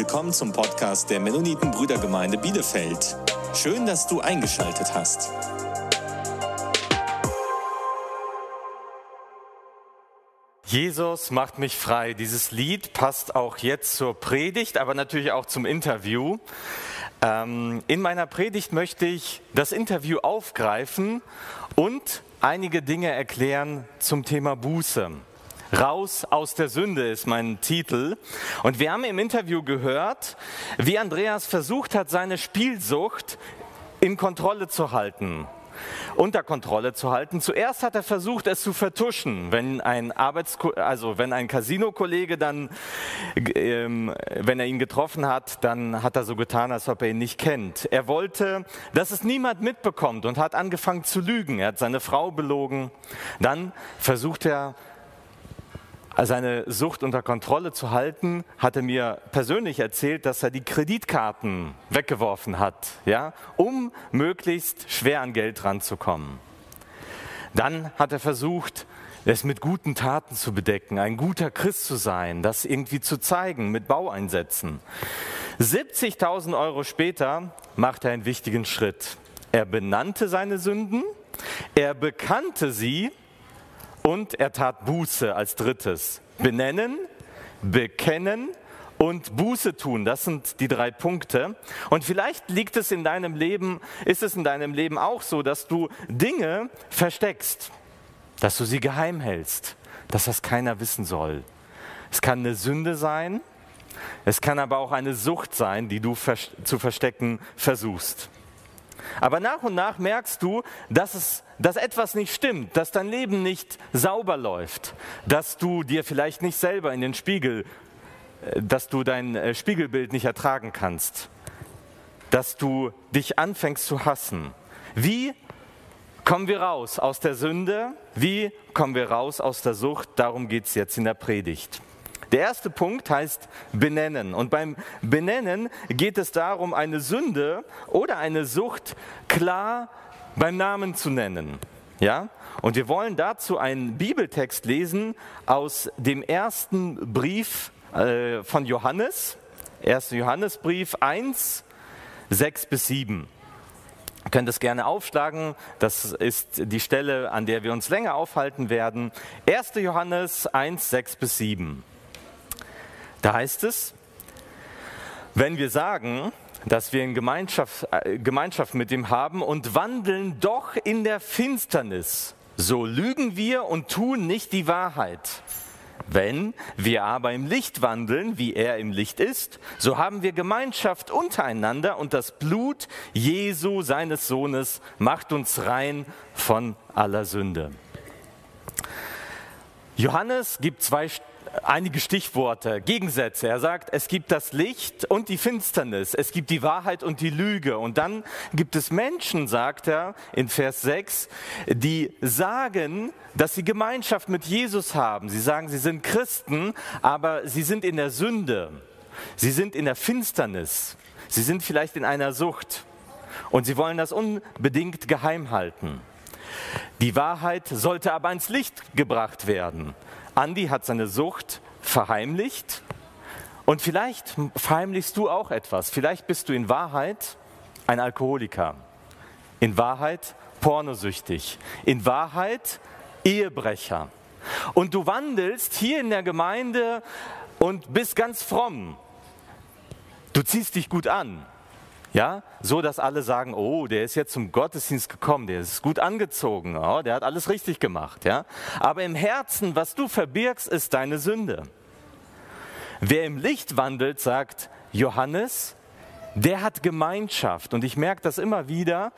willkommen zum Podcast der Mennoniten Brüdergemeinde Bielefeld. Schön, dass du eingeschaltet hast. Jesus macht mich frei. Dieses Lied passt auch jetzt zur Predigt, aber natürlich auch zum Interview. Ähm, in meiner Predigt möchte ich das Interview aufgreifen und einige Dinge erklären zum Thema Buße. Raus aus der Sünde ist mein Titel. Und wir haben im Interview gehört, wie Andreas versucht hat, seine Spielsucht in Kontrolle zu halten unter Kontrolle zu halten. Zuerst hat er versucht, es zu vertuschen, wenn ein Arbeits also wenn ein Casino-Kollege dann, ähm, wenn er ihn getroffen hat, dann hat er so getan, als ob er ihn nicht kennt. Er wollte, dass es niemand mitbekommt und hat angefangen zu lügen. Er hat seine Frau belogen. Dann versucht er seine Sucht unter Kontrolle zu halten, hat er mir persönlich erzählt, dass er die Kreditkarten weggeworfen hat, ja, um möglichst schwer an Geld ranzukommen. Dann hat er versucht, es mit guten Taten zu bedecken, ein guter Christ zu sein, das irgendwie zu zeigen mit Baueinsätzen. 70.000 Euro später macht er einen wichtigen Schritt. Er benannte seine Sünden, er bekannte sie und er tat Buße als drittes. Benennen, bekennen und Buße tun. Das sind die drei Punkte. Und vielleicht liegt es in deinem Leben, ist es in deinem Leben auch so, dass du Dinge versteckst, dass du sie geheim hältst, dass das keiner wissen soll. Es kann eine Sünde sein, es kann aber auch eine Sucht sein, die du zu verstecken versuchst. Aber nach und nach merkst du, dass, es, dass etwas nicht stimmt, dass dein Leben nicht sauber läuft, dass du dir vielleicht nicht selber in den Spiegel, äh, dass du dein äh, Spiegelbild nicht ertragen kannst, dass du dich anfängst zu hassen. Wie kommen wir raus aus der Sünde? Wie kommen wir raus aus der Sucht? Darum geht es jetzt in der Predigt. Der erste Punkt heißt benennen. Und beim Benennen geht es darum, eine Sünde oder eine Sucht klar beim Namen zu nennen. Ja? Und wir wollen dazu einen Bibeltext lesen aus dem ersten Brief äh, von Johannes, 1. Johannesbrief 1, 6 bis 7. Ihr könnt es gerne aufschlagen, das ist die Stelle, an der wir uns länger aufhalten werden. 1. Johannes 1, 6 bis 7. Da heißt es, wenn wir sagen, dass wir in Gemeinschaft, äh, Gemeinschaft mit ihm haben und wandeln doch in der Finsternis, so lügen wir und tun nicht die Wahrheit. Wenn wir aber im Licht wandeln, wie er im Licht ist, so haben wir Gemeinschaft untereinander und das Blut Jesu, seines Sohnes, macht uns rein von aller Sünde. Johannes gibt zwei einige Stichworte, Gegensätze. Er sagt, es gibt das Licht und die Finsternis, es gibt die Wahrheit und die Lüge. Und dann gibt es Menschen, sagt er in Vers 6, die sagen, dass sie Gemeinschaft mit Jesus haben. Sie sagen, sie sind Christen, aber sie sind in der Sünde. Sie sind in der Finsternis. Sie sind vielleicht in einer Sucht. Und sie wollen das unbedingt geheim halten. Die Wahrheit sollte aber ans Licht gebracht werden. Andi hat seine Sucht verheimlicht und vielleicht verheimlichst du auch etwas. Vielleicht bist du in Wahrheit ein Alkoholiker, in Wahrheit pornosüchtig, in Wahrheit Ehebrecher. Und du wandelst hier in der Gemeinde und bist ganz fromm. Du ziehst dich gut an. Ja, so dass alle sagen, oh, der ist jetzt zum Gottesdienst gekommen, der ist gut angezogen, oh, der hat alles richtig gemacht, ja. Aber im Herzen, was du verbirgst, ist deine Sünde. Wer im Licht wandelt, sagt Johannes, der hat Gemeinschaft. Und ich merke das immer wieder,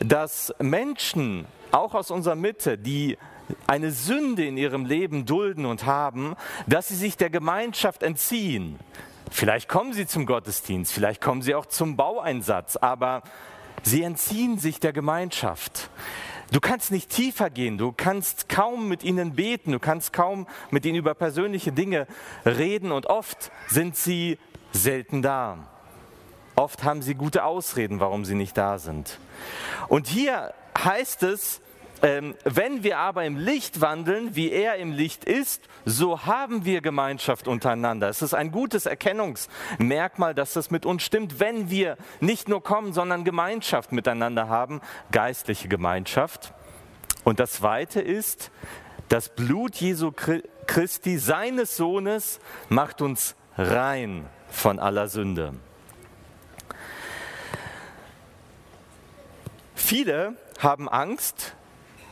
dass Menschen, auch aus unserer Mitte, die eine Sünde in ihrem Leben dulden und haben, dass sie sich der Gemeinschaft entziehen. Vielleicht kommen sie zum Gottesdienst, vielleicht kommen sie auch zum Baueinsatz, aber sie entziehen sich der Gemeinschaft. Du kannst nicht tiefer gehen, du kannst kaum mit ihnen beten, du kannst kaum mit ihnen über persönliche Dinge reden und oft sind sie selten da. Oft haben sie gute Ausreden, warum sie nicht da sind. Und hier heißt es, ähm, wenn wir aber im Licht wandeln, wie er im Licht ist, so haben wir Gemeinschaft untereinander. Es ist ein gutes Erkennungsmerkmal, dass das mit uns stimmt, wenn wir nicht nur kommen, sondern Gemeinschaft miteinander haben, geistliche Gemeinschaft. Und das Zweite ist, das Blut Jesu Christi, seines Sohnes, macht uns rein von aller Sünde. Viele haben Angst,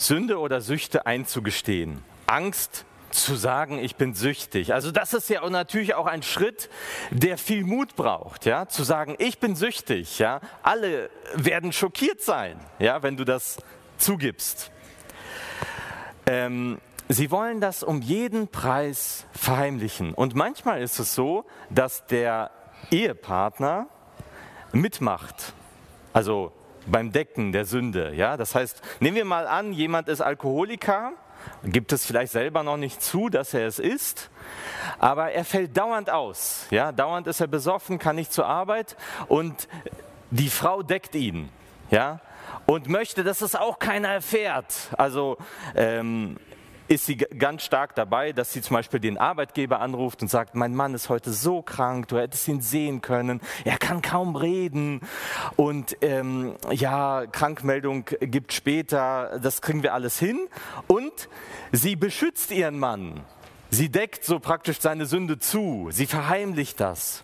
Sünde oder Süchte einzugestehen. Angst zu sagen, ich bin süchtig. Also das ist ja natürlich auch ein Schritt, der viel Mut braucht, ja, zu sagen, ich bin süchtig, ja. Alle werden schockiert sein, ja, wenn du das zugibst. Ähm, sie wollen das um jeden Preis verheimlichen. Und manchmal ist es so, dass der Ehepartner mitmacht. Also beim Decken der Sünde. Ja? Das heißt, nehmen wir mal an, jemand ist Alkoholiker, gibt es vielleicht selber noch nicht zu, dass er es ist, aber er fällt dauernd aus. Ja? Dauernd ist er besoffen, kann nicht zur Arbeit und die Frau deckt ihn. Ja? Und möchte, dass es auch keiner erfährt. Also ähm, ist sie ganz stark dabei, dass sie zum Beispiel den Arbeitgeber anruft und sagt, mein Mann ist heute so krank, du hättest ihn sehen können, er kann kaum reden und ähm, ja, Krankmeldung gibt später, das kriegen wir alles hin und sie beschützt ihren Mann. Sie deckt so praktisch seine Sünde zu, sie verheimlicht das.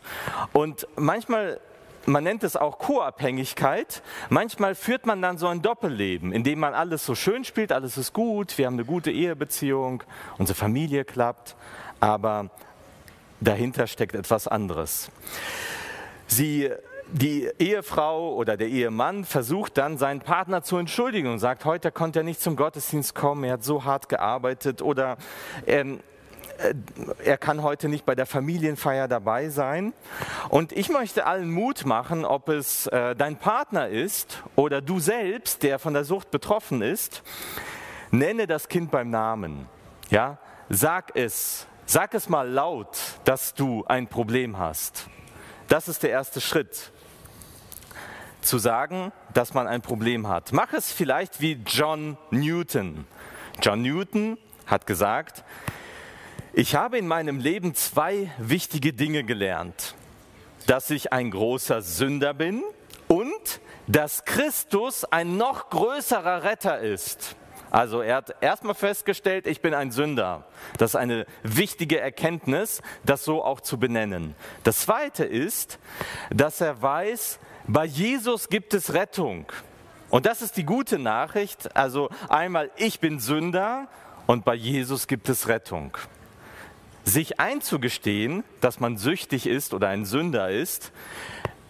Und manchmal man nennt es auch Co-Abhängigkeit. Manchmal führt man dann so ein Doppelleben, in dem man alles so schön spielt, alles ist gut, wir haben eine gute Ehebeziehung, unsere Familie klappt, aber dahinter steckt etwas anderes. Sie die Ehefrau oder der Ehemann versucht dann seinen Partner zu entschuldigen und sagt, heute konnte er nicht zum Gottesdienst kommen, er hat so hart gearbeitet oder ähm, äh, er kann heute nicht bei der Familienfeier dabei sein. Und ich möchte allen Mut machen, ob es äh, dein Partner ist oder du selbst, der von der Sucht betroffen ist, nenne das Kind beim Namen. Ja, sag es, sag es mal laut, dass du ein Problem hast. Das ist der erste Schritt. Zu sagen, dass man ein Problem hat. Mach es vielleicht wie John Newton. John Newton hat gesagt, ich habe in meinem Leben zwei wichtige Dinge gelernt. Dass ich ein großer Sünder bin und dass Christus ein noch größerer Retter ist. Also er hat erstmal festgestellt, ich bin ein Sünder. Das ist eine wichtige Erkenntnis, das so auch zu benennen. Das Zweite ist, dass er weiß, bei Jesus gibt es Rettung. Und das ist die gute Nachricht. Also einmal, ich bin Sünder und bei Jesus gibt es Rettung. Sich einzugestehen, dass man süchtig ist oder ein Sünder ist,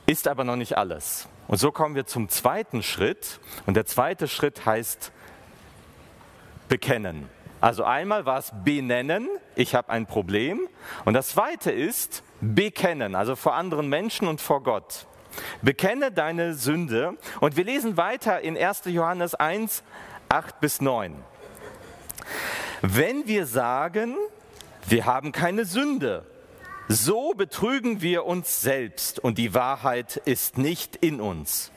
ist aber noch nicht alles. Und so kommen wir zum zweiten Schritt. Und der zweite Schritt heißt bekennen. Also einmal war es benennen, ich habe ein Problem. Und das zweite ist bekennen, also vor anderen Menschen und vor Gott. Bekenne deine Sünde. Und wir lesen weiter in 1. Johannes 1, 8 bis 9. Wenn wir sagen, wir haben keine Sünde. So betrügen wir uns selbst und die Wahrheit ist nicht in uns.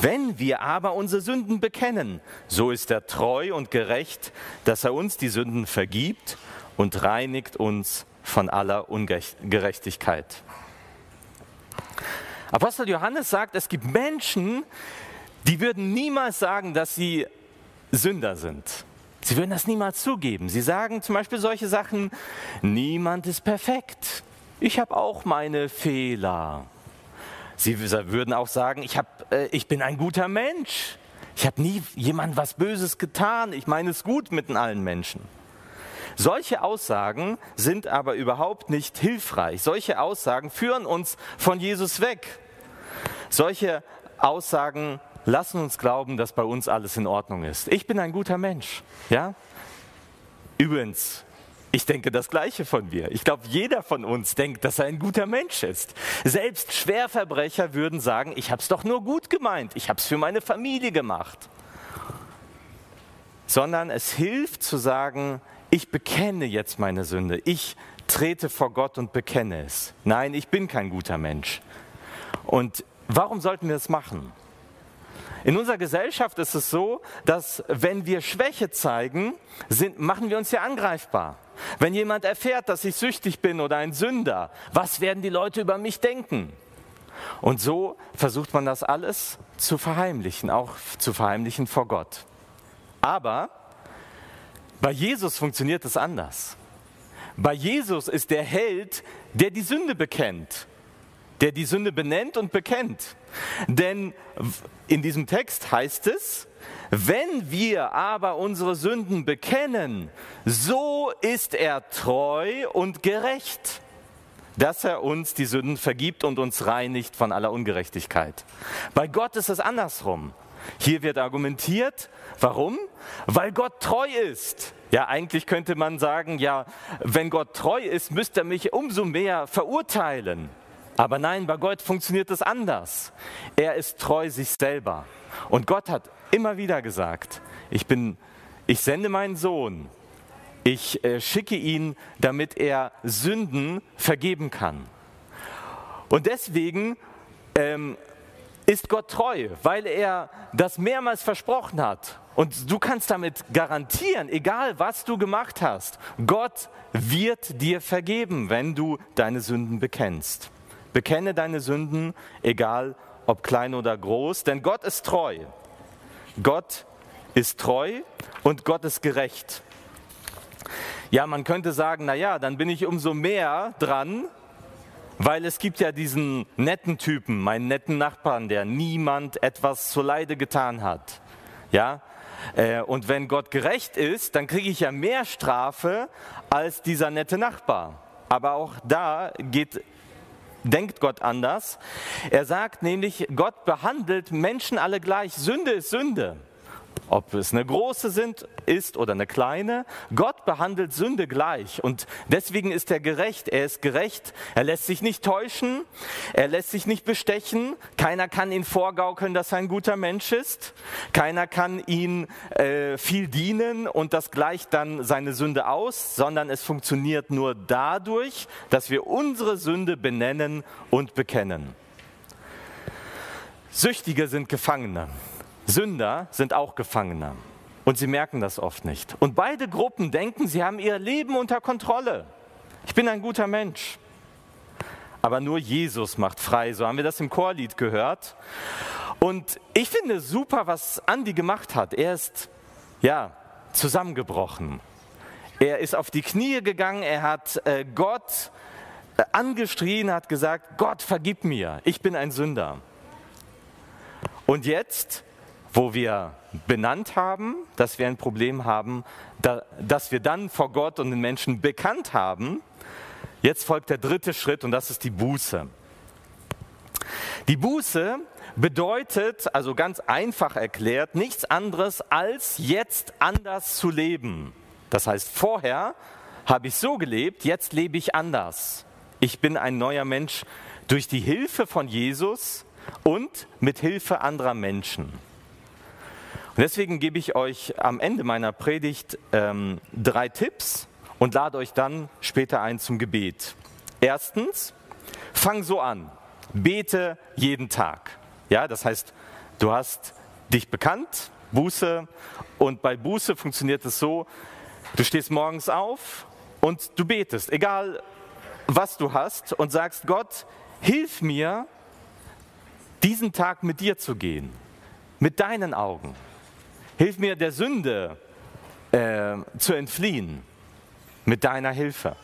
Wenn wir aber unsere Sünden bekennen, so ist er treu und gerecht, dass er uns die Sünden vergibt und reinigt uns von aller Ungerechtigkeit. Apostel Johannes sagt, es gibt Menschen, die würden niemals sagen, dass sie Sünder sind. Sie würden das niemals zugeben. Sie sagen zum Beispiel solche Sachen, niemand ist perfekt. Ich habe auch meine Fehler. Sie würden auch sagen, ich, hab, äh, ich bin ein guter Mensch. Ich habe nie jemand was Böses getan. Ich meine es gut mit allen Menschen. Solche Aussagen sind aber überhaupt nicht hilfreich. Solche Aussagen führen uns von Jesus weg. Solche Aussagen lassen uns glauben, dass bei uns alles in Ordnung ist. Ich bin ein guter Mensch. Ja? Übrigens, ich denke das Gleiche von mir. Ich glaube, jeder von uns denkt, dass er ein guter Mensch ist. Selbst Schwerverbrecher würden sagen, ich habe es doch nur gut gemeint, ich habe es für meine Familie gemacht. Sondern es hilft zu sagen, ich bekenne jetzt meine Sünde, ich trete vor Gott und bekenne es. Nein, ich bin kein guter Mensch. Und warum sollten wir es machen? In unserer Gesellschaft ist es so, dass wenn wir Schwäche zeigen, sind, machen wir uns ja angreifbar. Wenn jemand erfährt, dass ich süchtig bin oder ein Sünder, was werden die Leute über mich denken? Und so versucht man das alles zu verheimlichen, auch zu verheimlichen vor Gott. Aber bei Jesus funktioniert es anders. Bei Jesus ist der Held, der die Sünde bekennt der die Sünde benennt und bekennt. Denn in diesem Text heißt es, wenn wir aber unsere Sünden bekennen, so ist er treu und gerecht, dass er uns die Sünden vergibt und uns reinigt von aller Ungerechtigkeit. Bei Gott ist es andersrum. Hier wird argumentiert, warum? Weil Gott treu ist. Ja, eigentlich könnte man sagen, ja, wenn Gott treu ist, müsste er mich umso mehr verurteilen. Aber nein, bei Gott funktioniert es anders. Er ist treu sich selber. Und Gott hat immer wieder gesagt, ich bin, ich sende meinen Sohn, ich äh, schicke ihn, damit er Sünden vergeben kann. Und deswegen ähm, ist Gott treu, weil er das mehrmals versprochen hat. Und du kannst damit garantieren, egal was du gemacht hast, Gott wird dir vergeben, wenn du deine Sünden bekennst. Bekenne deine Sünden, egal ob klein oder groß, denn Gott ist treu. Gott ist treu und Gott ist gerecht. Ja, man könnte sagen, na ja, dann bin ich umso mehr dran, weil es gibt ja diesen netten Typen, meinen netten Nachbarn, der niemand etwas zu Leide getan hat. Ja? Äh, und wenn Gott gerecht ist, dann kriege ich ja mehr Strafe als dieser nette Nachbar. Aber auch da geht denkt Gott anders. Er sagt nämlich, Gott behandelt Menschen alle gleich. Sünde ist Sünde. Ob es eine große sind, ist oder eine kleine, Gott behandelt Sünde gleich und deswegen ist er gerecht. Er ist gerecht, er lässt sich nicht täuschen, er lässt sich nicht bestechen, keiner kann ihn vorgaukeln, dass er ein guter Mensch ist, keiner kann ihn äh, viel dienen und das gleicht dann seine Sünde aus, sondern es funktioniert nur dadurch, dass wir unsere Sünde benennen und bekennen. Süchtige sind Gefangene. Sünder sind auch Gefangene. Und sie merken das oft nicht. Und beide Gruppen denken, sie haben ihr Leben unter Kontrolle. Ich bin ein guter Mensch. Aber nur Jesus macht frei. So haben wir das im Chorlied gehört. Und ich finde super, was Andi gemacht hat. Er ist, ja, zusammengebrochen. Er ist auf die Knie gegangen. Er hat äh, Gott äh, angeschrien, hat gesagt, Gott, vergib mir. Ich bin ein Sünder. Und jetzt wo wir benannt haben, dass wir ein Problem haben, da, dass wir dann vor Gott und den Menschen bekannt haben. Jetzt folgt der dritte Schritt und das ist die Buße. Die Buße bedeutet, also ganz einfach erklärt, nichts anderes als jetzt anders zu leben. Das heißt, vorher habe ich so gelebt, jetzt lebe ich anders. Ich bin ein neuer Mensch durch die Hilfe von Jesus und mit Hilfe anderer Menschen. Und deswegen gebe ich euch am Ende meiner Predigt ähm, drei Tipps und lade euch dann später ein zum Gebet. Erstens, fang so an, bete jeden Tag. Ja, das heißt, du hast dich bekannt, Buße, und bei Buße funktioniert es so, du stehst morgens auf und du betest, egal was du hast, und sagst, Gott, hilf mir, diesen Tag mit dir zu gehen, mit deinen Augen. Hilf mir der Sünde äh, zu entfliehen mit deiner Hilfe.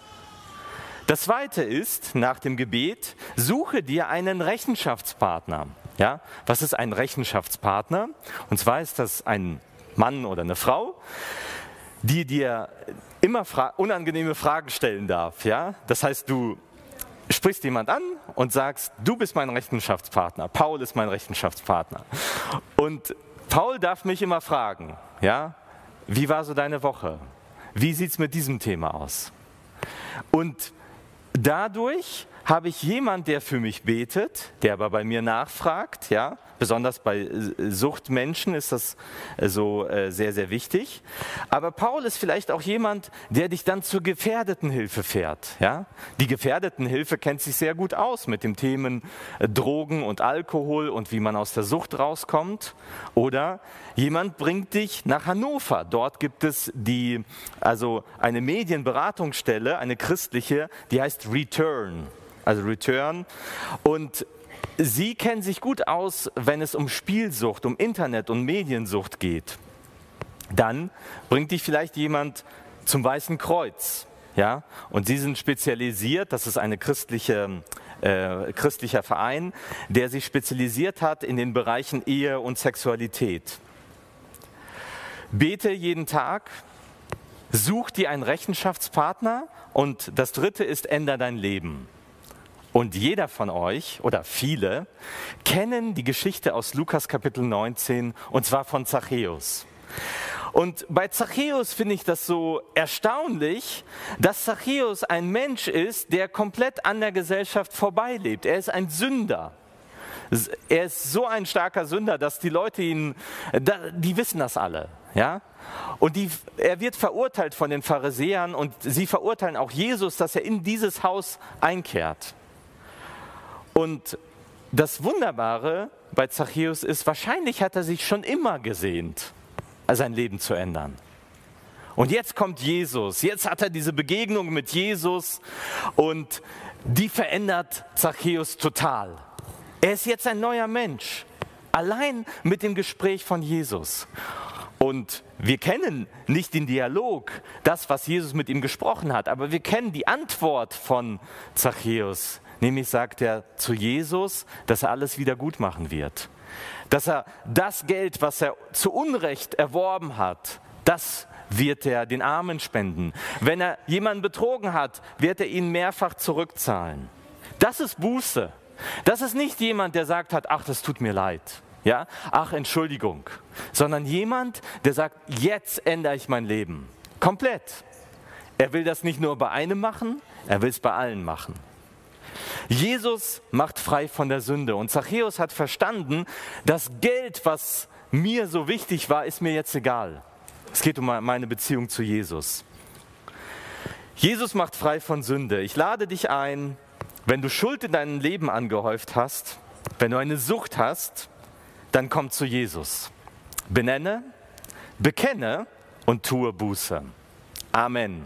Das zweite ist, nach dem Gebet, suche dir einen Rechenschaftspartner. Ja, was ist ein Rechenschaftspartner? Und zwar ist das ein Mann oder eine Frau, die dir immer fra unangenehme Fragen stellen darf. Ja? Das heißt, du sprichst jemand an und sagst, du bist mein Rechenschaftspartner, Paul ist mein Rechenschaftspartner. Und Paul darf mich immer fragen, ja, wie war so deine Woche? Wie sieht es mit diesem Thema aus? Und dadurch habe ich jemand, der für mich betet, der aber bei mir nachfragt, ja, Besonders bei äh, Suchtmenschen ist das äh, so äh, sehr, sehr wichtig. Aber Paul ist vielleicht auch jemand, der dich dann zur Gefährdetenhilfe fährt. Ja? Die Gefährdetenhilfe kennt sich sehr gut aus mit den Themen Drogen und Alkohol und wie man aus der Sucht rauskommt. Oder jemand bringt dich nach Hannover. Dort gibt es die, also eine Medienberatungsstelle, eine christliche, die heißt Return. Also Return. Und Sie kennen sich gut aus, wenn es um Spielsucht, um Internet und Mediensucht geht. Dann bringt dich vielleicht jemand zum Weißen Kreuz. Ja? Und sie sind spezialisiert, das ist ein christliche, äh, christlicher Verein, der sich spezialisiert hat in den Bereichen Ehe und Sexualität. Bete jeden Tag, such dir einen Rechenschaftspartner und das dritte ist, änder dein Leben. Und jeder von euch oder viele kennen die Geschichte aus Lukas Kapitel 19 und zwar von Zachäus. Und bei Zachäus finde ich das so erstaunlich, dass Zachäus ein Mensch ist, der komplett an der Gesellschaft vorbeilebt. Er ist ein Sünder. Er ist so ein starker Sünder, dass die Leute ihn, die wissen das alle. Ja? Und die, er wird verurteilt von den Pharisäern und sie verurteilen auch Jesus, dass er in dieses Haus einkehrt. Und das Wunderbare bei Zachäus ist, wahrscheinlich hat er sich schon immer gesehnt, sein Leben zu ändern. Und jetzt kommt Jesus, jetzt hat er diese Begegnung mit Jesus und die verändert Zachäus total. Er ist jetzt ein neuer Mensch, allein mit dem Gespräch von Jesus. Und wir kennen nicht den Dialog, das, was Jesus mit ihm gesprochen hat, aber wir kennen die Antwort von Zachäus. Nämlich sagt er zu Jesus, dass er alles wieder gut machen wird. Dass er das Geld, was er zu Unrecht erworben hat, das wird er den Armen spenden. Wenn er jemanden betrogen hat, wird er ihn mehrfach zurückzahlen. Das ist Buße. Das ist nicht jemand, der sagt hat, ach, das tut mir leid. Ja, ach, Entschuldigung, sondern jemand, der sagt, jetzt ändere ich mein Leben. Komplett. Er will das nicht nur bei einem machen, er will es bei allen machen. Jesus macht frei von der Sünde. Und Zachäus hat verstanden, das Geld, was mir so wichtig war, ist mir jetzt egal. Es geht um meine Beziehung zu Jesus. Jesus macht frei von Sünde. Ich lade dich ein, wenn du Schuld in deinem Leben angehäuft hast, wenn du eine Sucht hast, dann komm zu Jesus. Benenne, bekenne und tue Buße. Amen.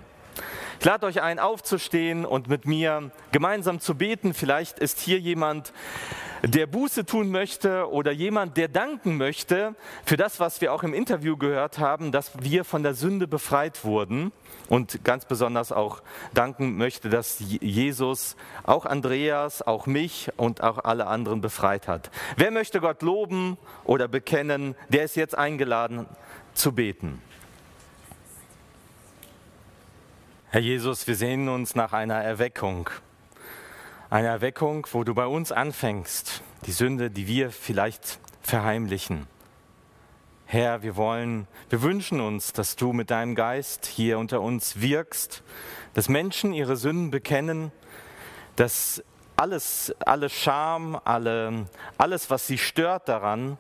Ich lade euch ein, aufzustehen und mit mir gemeinsam zu beten. Vielleicht ist hier jemand, der Buße tun möchte oder jemand, der danken möchte für das, was wir auch im Interview gehört haben, dass wir von der Sünde befreit wurden und ganz besonders auch danken möchte, dass Jesus auch Andreas, auch mich und auch alle anderen befreit hat. Wer möchte Gott loben oder bekennen, der ist jetzt eingeladen zu beten. Herr Jesus, wir sehnen uns nach einer Erweckung. Eine Erweckung, wo du bei uns anfängst, die Sünde, die wir vielleicht verheimlichen. Herr, wir wollen, wir wünschen uns, dass du mit deinem Geist hier unter uns wirkst, dass Menschen ihre Sünden bekennen, dass alles, alle Scham, alle, alles, was sie stört daran,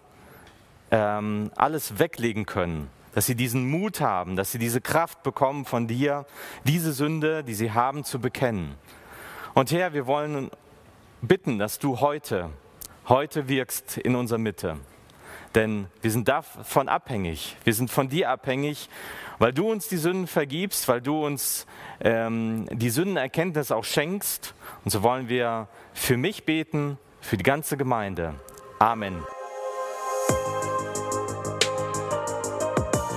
ähm, alles weglegen können dass sie diesen Mut haben, dass sie diese Kraft bekommen von dir, diese Sünde, die sie haben, zu bekennen. Und Herr, wir wollen bitten, dass du heute, heute wirkst in unserer Mitte. Denn wir sind davon abhängig. Wir sind von dir abhängig, weil du uns die Sünden vergibst, weil du uns ähm, die Sündenerkenntnis auch schenkst. Und so wollen wir für mich beten, für die ganze Gemeinde. Amen.